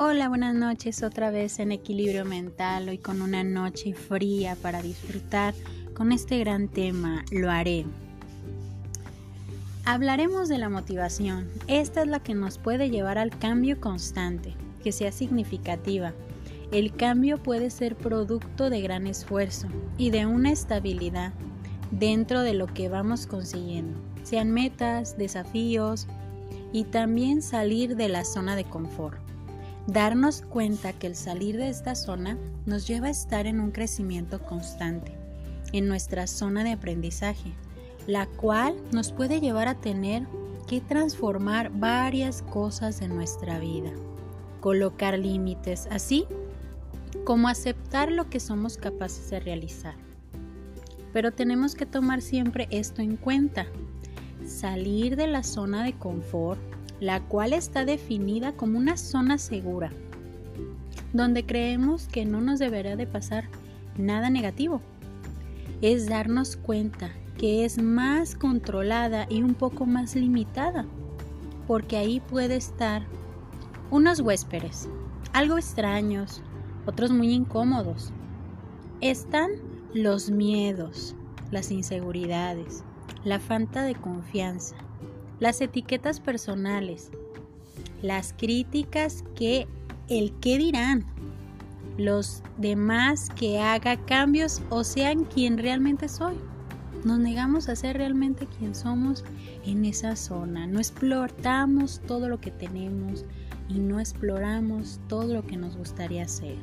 Hola, buenas noches otra vez en equilibrio mental, hoy con una noche fría para disfrutar con este gran tema, lo haré. Hablaremos de la motivación, esta es la que nos puede llevar al cambio constante, que sea significativa. El cambio puede ser producto de gran esfuerzo y de una estabilidad dentro de lo que vamos consiguiendo, sean metas, desafíos y también salir de la zona de confort darnos cuenta que el salir de esta zona nos lleva a estar en un crecimiento constante, en nuestra zona de aprendizaje, la cual nos puede llevar a tener que transformar varias cosas de nuestra vida, colocar límites, así como aceptar lo que somos capaces de realizar. Pero tenemos que tomar siempre esto en cuenta, salir de la zona de confort la cual está definida como una zona segura, donde creemos que no nos deberá de pasar nada negativo. Es darnos cuenta que es más controlada y un poco más limitada, porque ahí puede estar unos huéspedes, algo extraños, otros muy incómodos. Están los miedos, las inseguridades, la falta de confianza, las etiquetas personales, las críticas que el qué dirán, los demás que haga cambios o sean quien realmente soy. Nos negamos a ser realmente quien somos en esa zona. No exploramos todo lo que tenemos y no exploramos todo lo que nos gustaría ser.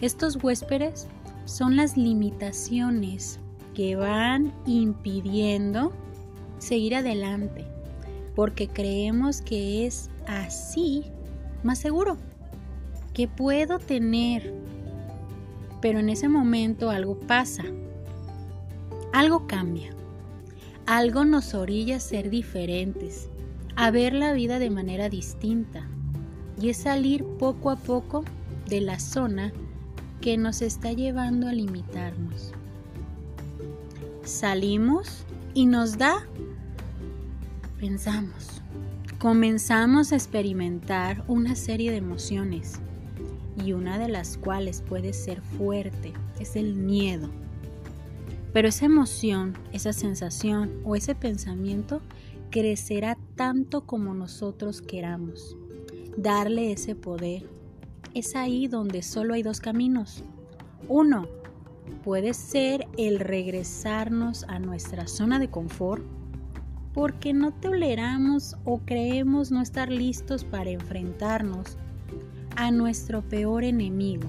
Estos huéspedes son las limitaciones que van impidiendo seguir adelante, porque creemos que es así más seguro, que puedo tener. Pero en ese momento algo pasa, algo cambia, algo nos orilla a ser diferentes, a ver la vida de manera distinta, y es salir poco a poco de la zona que nos está llevando a limitarnos. Salimos y nos da pensamos. Comenzamos a experimentar una serie de emociones y una de las cuales puede ser fuerte es el miedo. Pero esa emoción, esa sensación o ese pensamiento crecerá tanto como nosotros queramos. Darle ese poder. Es ahí donde solo hay dos caminos. Uno, puede ser el regresarnos a nuestra zona de confort porque no toleramos o creemos no estar listos para enfrentarnos a nuestro peor enemigo,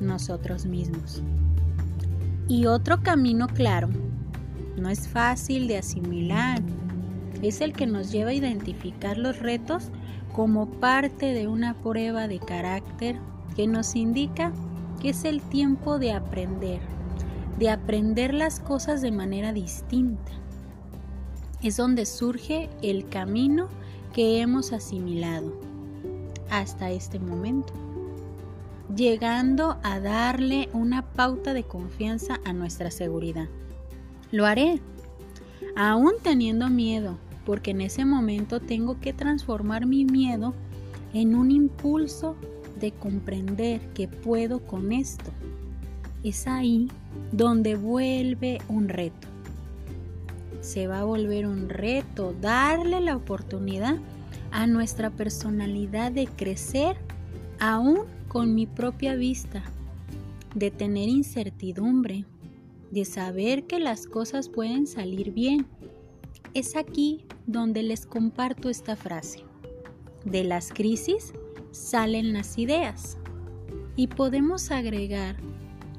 nosotros mismos. Y otro camino claro, no es fácil de asimilar, es el que nos lleva a identificar los retos como parte de una prueba de carácter que nos indica que es el tiempo de aprender, de aprender las cosas de manera distinta es donde surge el camino que hemos asimilado hasta este momento, llegando a darle una pauta de confianza a nuestra seguridad. Lo haré, aún teniendo miedo, porque en ese momento tengo que transformar mi miedo en un impulso de comprender que puedo con esto. Es ahí donde vuelve un reto se va a volver un reto darle la oportunidad a nuestra personalidad de crecer aún con mi propia vista, de tener incertidumbre, de saber que las cosas pueden salir bien. Es aquí donde les comparto esta frase. De las crisis salen las ideas. Y podemos agregar,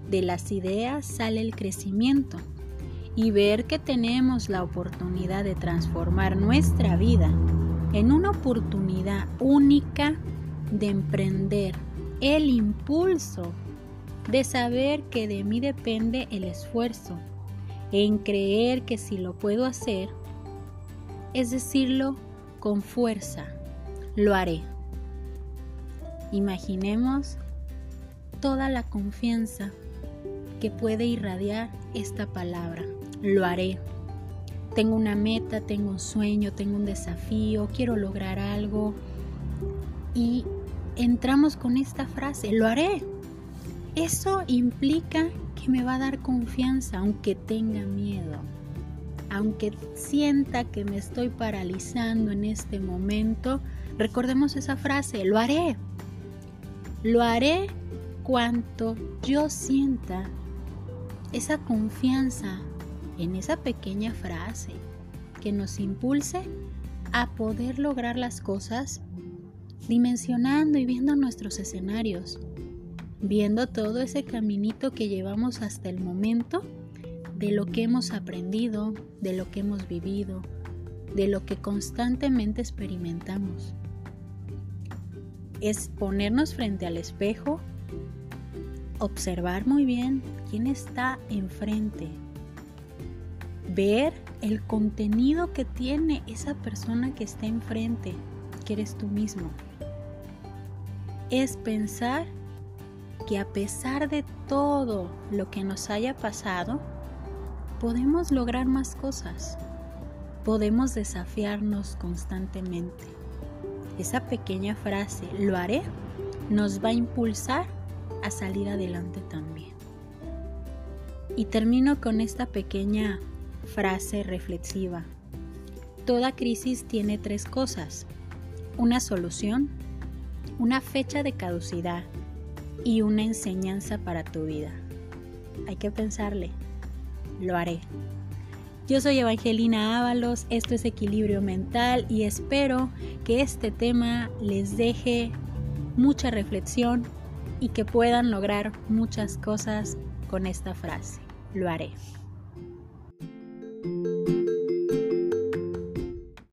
de las ideas sale el crecimiento y ver que tenemos la oportunidad de transformar nuestra vida en una oportunidad única de emprender el impulso de saber que de mí depende el esfuerzo, en creer que si lo puedo hacer, es decirlo con fuerza, lo haré. Imaginemos toda la confianza que puede irradiar esta palabra lo haré. Tengo una meta, tengo un sueño, tengo un desafío, quiero lograr algo y entramos con esta frase, lo haré. Eso implica que me va a dar confianza aunque tenga miedo, aunque sienta que me estoy paralizando en este momento. Recordemos esa frase, lo haré. Lo haré cuanto yo sienta esa confianza en esa pequeña frase que nos impulse a poder lograr las cosas dimensionando y viendo nuestros escenarios, viendo todo ese caminito que llevamos hasta el momento de lo que hemos aprendido, de lo que hemos vivido, de lo que constantemente experimentamos. Es ponernos frente al espejo, observar muy bien quién está enfrente, ver el contenido que tiene esa persona que está enfrente, que eres tú mismo. Es pensar que a pesar de todo lo que nos haya pasado, podemos lograr más cosas. Podemos desafiarnos constantemente. Esa pequeña frase, lo haré, nos va a impulsar a salir adelante también. Y termino con esta pequeña frase reflexiva. Toda crisis tiene tres cosas. Una solución, una fecha de caducidad y una enseñanza para tu vida. Hay que pensarle. Lo haré. Yo soy Evangelina Ábalos, esto es Equilibrio Mental y espero que este tema les deje mucha reflexión y que puedan lograr muchas cosas con esta frase. Lo haré.